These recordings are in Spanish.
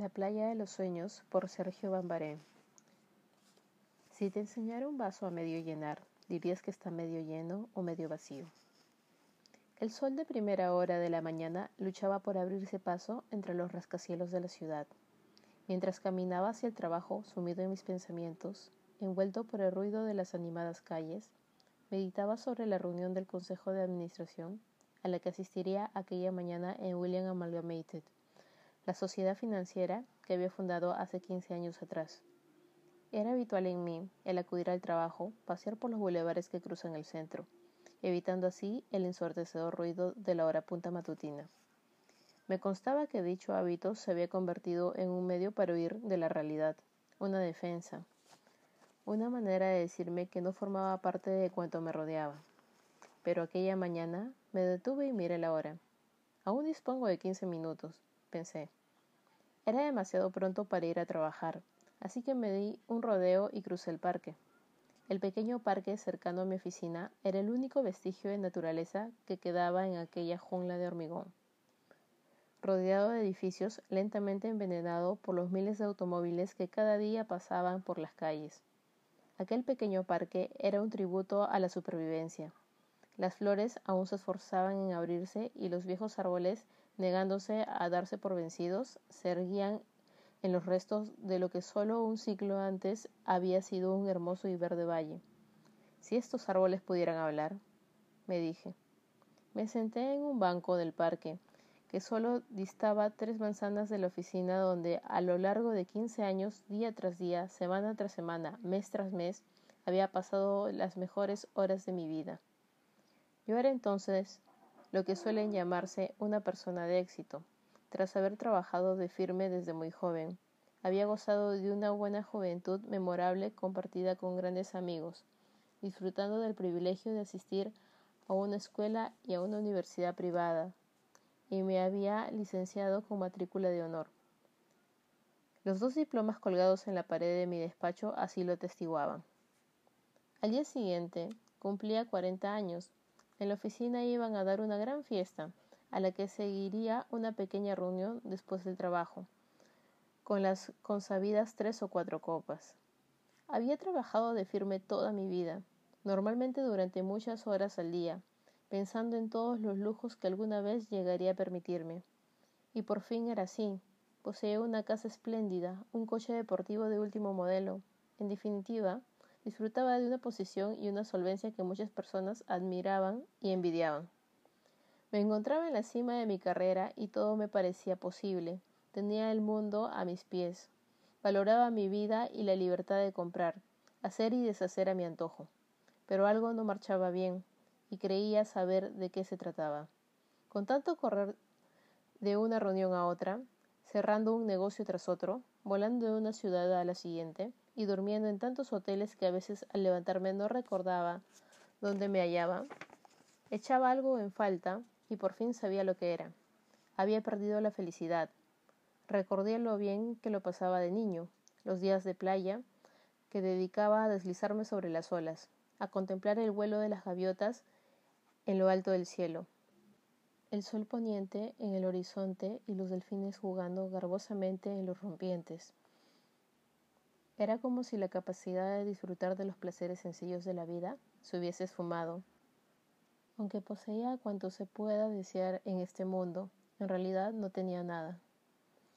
La playa de los sueños por Sergio Bambaré. Si te enseñara un vaso a medio llenar, dirías que está medio lleno o medio vacío. El sol de primera hora de la mañana luchaba por abrirse paso entre los rascacielos de la ciudad. Mientras caminaba hacia el trabajo, sumido en mis pensamientos, envuelto por el ruido de las animadas calles, meditaba sobre la reunión del Consejo de Administración a la que asistiría aquella mañana en William Amalgamated la sociedad financiera que había fundado hace 15 años atrás. Era habitual en mí el acudir al trabajo, pasear por los bulevares que cruzan el centro, evitando así el ensordecedor ruido de la hora punta matutina. Me constaba que dicho hábito se había convertido en un medio para huir de la realidad, una defensa, una manera de decirme que no formaba parte de cuanto me rodeaba. Pero aquella mañana me detuve y miré la hora. Aún dispongo de quince minutos pensé. Era demasiado pronto para ir a trabajar, así que me di un rodeo y crucé el parque. El pequeño parque cercano a mi oficina era el único vestigio de naturaleza que quedaba en aquella jungla de hormigón. Rodeado de edificios lentamente envenenado por los miles de automóviles que cada día pasaban por las calles. Aquel pequeño parque era un tributo a la supervivencia. Las flores aún se esforzaban en abrirse y los viejos árboles negándose a darse por vencidos, se erguían en los restos de lo que solo un siglo antes había sido un hermoso y verde valle. Si estos árboles pudieran hablar, me dije. Me senté en un banco del parque, que solo distaba tres manzanas de la oficina donde a lo largo de quince años, día tras día, semana tras semana, mes tras mes, había pasado las mejores horas de mi vida. Yo era entonces lo que suelen llamarse una persona de éxito. Tras haber trabajado de firme desde muy joven, había gozado de una buena juventud memorable compartida con grandes amigos, disfrutando del privilegio de asistir a una escuela y a una universidad privada, y me había licenciado con matrícula de honor. Los dos diplomas colgados en la pared de mi despacho así lo atestiguaban. Al día siguiente cumplía cuarenta años en la oficina iban a dar una gran fiesta, a la que seguiría una pequeña reunión después del trabajo, con las consabidas tres o cuatro copas. Había trabajado de firme toda mi vida, normalmente durante muchas horas al día, pensando en todos los lujos que alguna vez llegaría a permitirme. Y por fin era así. Poseía una casa espléndida, un coche deportivo de último modelo. En definitiva, Disfrutaba de una posición y una solvencia que muchas personas admiraban y envidiaban. Me encontraba en la cima de mi carrera y todo me parecía posible. Tenía el mundo a mis pies. Valoraba mi vida y la libertad de comprar, hacer y deshacer a mi antojo. Pero algo no marchaba bien, y creía saber de qué se trataba. Con tanto correr de una reunión a otra, cerrando un negocio tras otro, volando de una ciudad a la siguiente, y durmiendo en tantos hoteles que a veces al levantarme no recordaba dónde me hallaba, echaba algo en falta y por fin sabía lo que era. Había perdido la felicidad. Recordé lo bien que lo pasaba de niño, los días de playa que dedicaba a deslizarme sobre las olas, a contemplar el vuelo de las gaviotas en lo alto del cielo, el sol poniente en el horizonte y los delfines jugando garbosamente en los rompientes. Era como si la capacidad de disfrutar de los placeres sencillos de la vida se hubiese esfumado. Aunque poseía cuanto se pueda desear en este mundo, en realidad no tenía nada.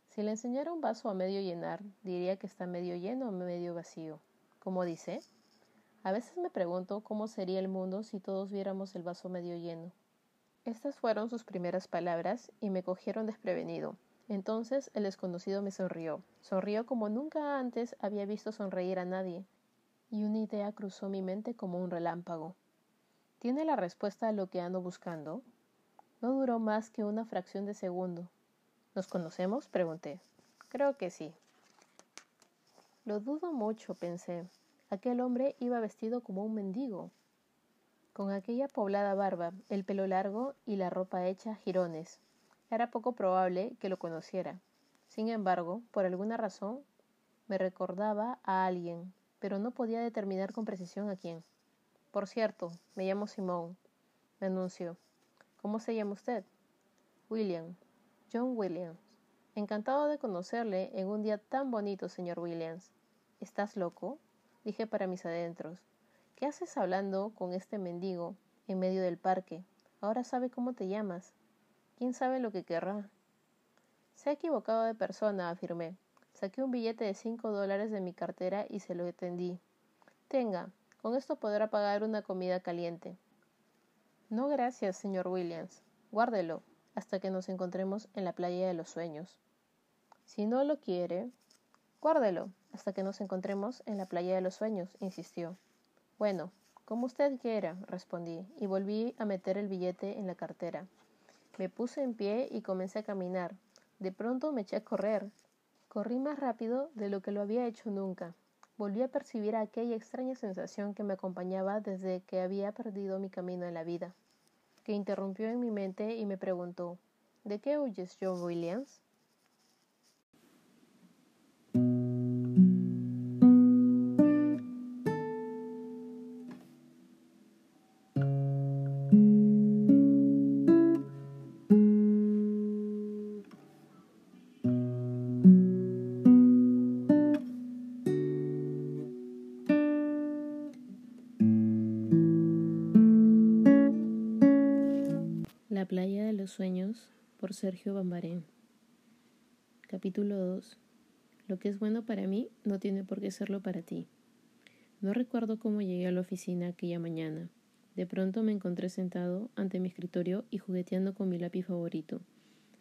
Si le enseñara un vaso a medio llenar, diría que está medio lleno o medio vacío. ¿Cómo dice? A veces me pregunto cómo sería el mundo si todos viéramos el vaso medio lleno. Estas fueron sus primeras palabras y me cogieron desprevenido. Entonces el desconocido me sonrió. Sonrió como nunca antes había visto sonreír a nadie. Y una idea cruzó mi mente como un relámpago. ¿Tiene la respuesta a lo que ando buscando? No duró más que una fracción de segundo. ¿Nos conocemos? pregunté. Creo que sí. Lo dudo mucho, pensé. Aquel hombre iba vestido como un mendigo, con aquella poblada barba, el pelo largo y la ropa hecha jirones. Era poco probable que lo conociera. Sin embargo, por alguna razón, me recordaba a alguien, pero no podía determinar con precisión a quién. Por cierto, me llamo Simón, me anunció. ¿Cómo se llama usted? William. John Williams. Encantado de conocerle en un día tan bonito, señor Williams. ¿Estás loco? dije para mis adentros. ¿Qué haces hablando con este mendigo en medio del parque? Ahora sabe cómo te llamas. ¿Quién sabe lo que querrá? Se ha equivocado de persona, afirmé. Saqué un billete de cinco dólares de mi cartera y se lo tendí. Tenga, con esto podrá pagar una comida caliente. No gracias, señor Williams. Guárdelo hasta que nos encontremos en la playa de los sueños. Si no lo quiere, guárdelo hasta que nos encontremos en la playa de los sueños, insistió. Bueno, como usted quiera, respondí, y volví a meter el billete en la cartera. Me puse en pie y comencé a caminar. De pronto me eché a correr. Corrí más rápido de lo que lo había hecho nunca. Volví a percibir aquella extraña sensación que me acompañaba desde que había perdido mi camino en la vida, que interrumpió en mi mente y me preguntó ¿De qué huyes, John Williams? Playa de los sueños por Sergio Bambarén. Capítulo 2. Lo que es bueno para mí no tiene por qué serlo para ti. No recuerdo cómo llegué a la oficina aquella mañana. De pronto me encontré sentado ante mi escritorio y jugueteando con mi lápiz favorito,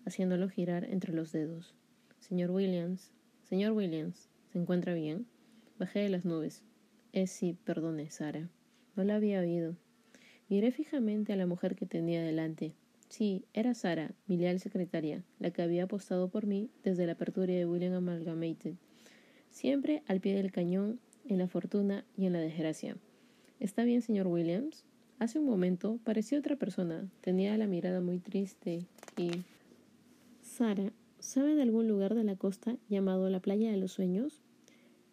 haciéndolo girar entre los dedos. Señor Williams, señor Williams, ¿se encuentra bien? Bajé de las nubes. Eh, sí, perdone, Sara. No la había oído. Miré fijamente a la mujer que tenía delante, Sí, era Sara, mi leal secretaria, la que había apostado por mí desde la apertura de William Amalgamated, siempre al pie del cañón, en la fortuna y en la desgracia. ¿Está bien, señor Williams? Hace un momento parecía otra persona, tenía la mirada muy triste y... Sara, ¿sabe de algún lugar de la costa llamado la Playa de los Sueños?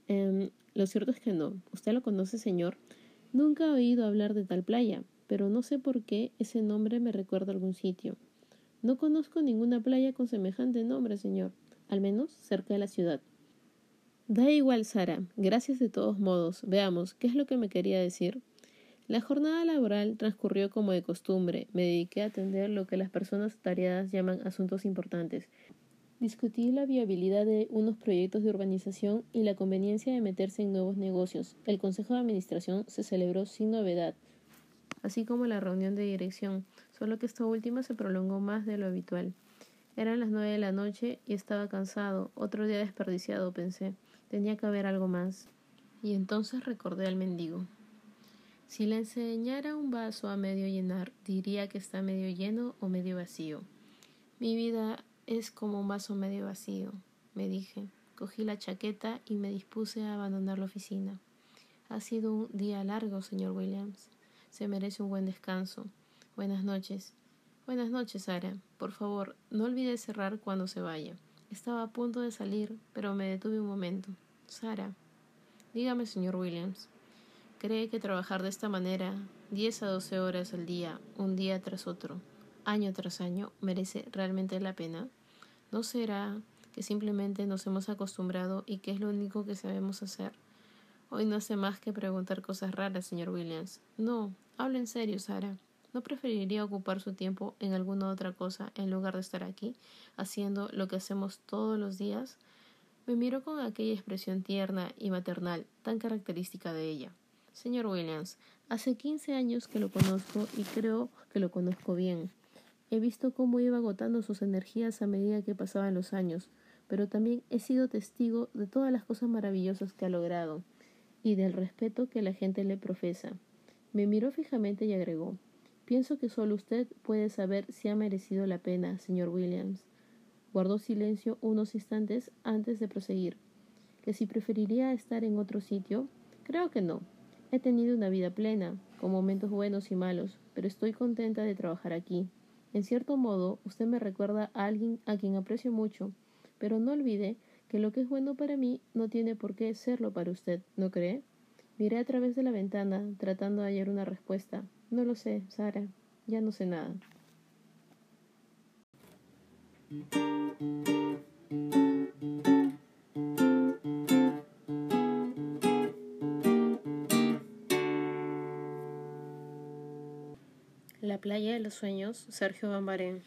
Em, lo cierto es que no. ¿Usted lo conoce, señor? Nunca he oído hablar de tal playa pero no sé por qué ese nombre me recuerda a algún sitio. No conozco ninguna playa con semejante nombre, señor, al menos cerca de la ciudad. Da igual, Sara. Gracias de todos modos. Veamos, ¿qué es lo que me quería decir? La jornada laboral transcurrió como de costumbre. Me dediqué a atender lo que las personas tareadas llaman asuntos importantes. Discutí la viabilidad de unos proyectos de urbanización y la conveniencia de meterse en nuevos negocios. El Consejo de Administración se celebró sin novedad así como la reunión de dirección, solo que esta última se prolongó más de lo habitual. Eran las nueve de la noche y estaba cansado, otro día desperdiciado, pensé. Tenía que haber algo más. Y entonces recordé al mendigo. Si le enseñara un vaso a medio llenar, diría que está medio lleno o medio vacío. Mi vida es como un vaso medio vacío, me dije. Cogí la chaqueta y me dispuse a abandonar la oficina. Ha sido un día largo, señor Williams. Se merece un buen descanso. Buenas noches. Buenas noches, Sara. Por favor, no olvide cerrar cuando se vaya. Estaba a punto de salir, pero me detuve un momento. Sara. Dígame, señor Williams. ¿Cree que trabajar de esta manera, diez a doce horas al día, un día tras otro, año tras año, merece realmente la pena? ¿No será que simplemente nos hemos acostumbrado y que es lo único que sabemos hacer? Hoy no hace más que preguntar cosas raras, señor Williams. No, habla en serio, Sara. ¿No preferiría ocupar su tiempo en alguna otra cosa en lugar de estar aquí, haciendo lo que hacemos todos los días? Me miró con aquella expresión tierna y maternal, tan característica de ella. Señor Williams, hace quince años que lo conozco y creo que lo conozco bien. He visto cómo iba agotando sus energías a medida que pasaban los años, pero también he sido testigo de todas las cosas maravillosas que ha logrado y del respeto que la gente le profesa. Me miró fijamente y agregó Pienso que solo usted puede saber si ha merecido la pena, señor Williams. Guardó silencio unos instantes antes de proseguir. ¿Que si preferiría estar en otro sitio? Creo que no. He tenido una vida plena, con momentos buenos y malos, pero estoy contenta de trabajar aquí. En cierto modo, usted me recuerda a alguien a quien aprecio mucho, pero no olvide que lo que es bueno para mí no tiene por qué serlo para usted, ¿no cree? Miré a través de la ventana, tratando de hallar una respuesta. No lo sé, Sara. Ya no sé nada. La playa de los sueños, Sergio Bambarén.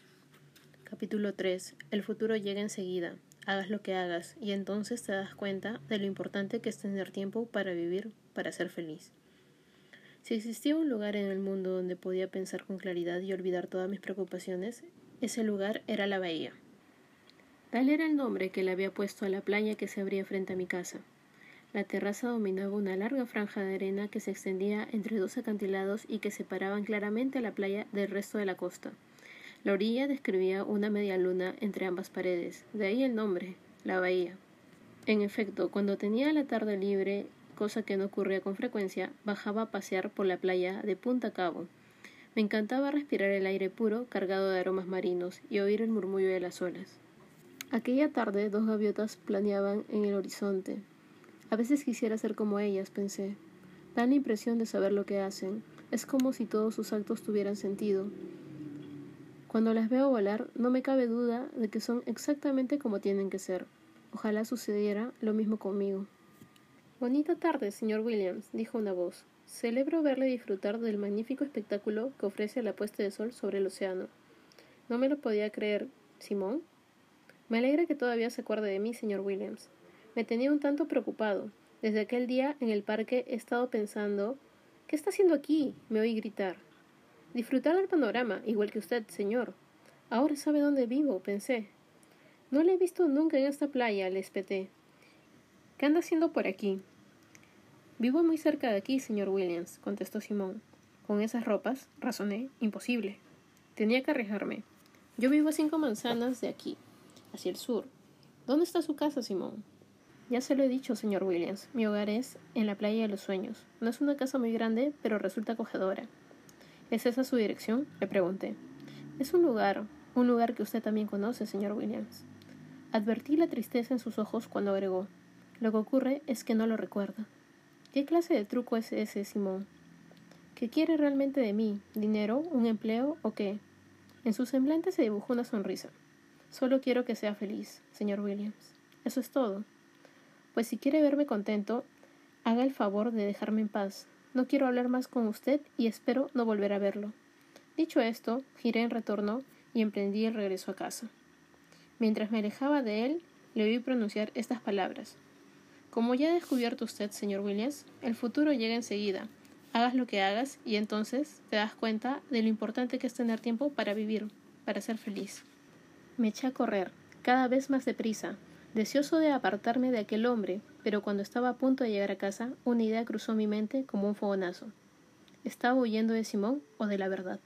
Capítulo 3. El futuro llega enseguida. Hagas lo que hagas, y entonces te das cuenta de lo importante que es tener tiempo para vivir, para ser feliz. Si existía un lugar en el mundo donde podía pensar con claridad y olvidar todas mis preocupaciones, ese lugar era la bahía. Tal era el nombre que le había puesto a la playa que se abría frente a mi casa. La terraza dominaba una larga franja de arena que se extendía entre dos acantilados y que separaban claramente a la playa del resto de la costa. La orilla describía una media luna entre ambas paredes, de ahí el nombre, la bahía. En efecto, cuando tenía la tarde libre, cosa que no ocurría con frecuencia, bajaba a pasear por la playa de punta cabo. Me encantaba respirar el aire puro, cargado de aromas marinos, y oír el murmullo de las olas. Aquella tarde dos gaviotas planeaban en el horizonte, a veces quisiera ser como ellas, pensé. Dan la impresión de saber lo que hacen. Es como si todos sus actos tuvieran sentido. Cuando las veo volar, no me cabe duda de que son exactamente como tienen que ser. Ojalá sucediera lo mismo conmigo. Bonita tarde, señor Williams, dijo una voz. Celebro verle disfrutar del magnífico espectáculo que ofrece la puesta de sol sobre el océano. No me lo podía creer. ¿Simón? Me alegra que todavía se acuerde de mí, señor Williams. Me tenía un tanto preocupado. Desde aquel día en el parque he estado pensando ¿Qué está haciendo aquí? me oí gritar. Disfrutar del panorama, igual que usted, señor. Ahora sabe dónde vivo, pensé. No le he visto nunca en esta playa, le espeté. ¿Qué anda haciendo por aquí? Vivo muy cerca de aquí, señor Williams, contestó Simón. Con esas ropas, razoné, imposible. Tenía que arriesgarme. Yo vivo a cinco manzanas de aquí, hacia el sur. ¿Dónde está su casa, Simón? Ya se lo he dicho, señor Williams. Mi hogar es en la playa de los sueños. No es una casa muy grande, pero resulta acogedora. ¿Es esa su dirección? Le pregunté. Es un lugar, un lugar que usted también conoce, señor Williams. Advertí la tristeza en sus ojos cuando agregó. Lo que ocurre es que no lo recuerda. ¿Qué clase de truco es ese, Simón? ¿Qué quiere realmente de mí? ¿Dinero? ¿Un empleo? ¿O qué? En su semblante se dibujó una sonrisa. Solo quiero que sea feliz, señor Williams. Eso es todo. Pues si quiere verme contento, haga el favor de dejarme en paz. No quiero hablar más con usted y espero no volver a verlo. Dicho esto, giré en retorno y emprendí el regreso a casa. Mientras me alejaba de él, le oí pronunciar estas palabras. Como ya ha descubierto usted, señor Williams, el futuro llega enseguida. Hagas lo que hagas y entonces te das cuenta de lo importante que es tener tiempo para vivir, para ser feliz. Me eché a correr, cada vez más deprisa, deseoso de apartarme de aquel hombre, pero cuando estaba a punto de llegar a casa, una idea cruzó mi mente como un fogonazo. ¿Estaba huyendo de Simón o de la verdad?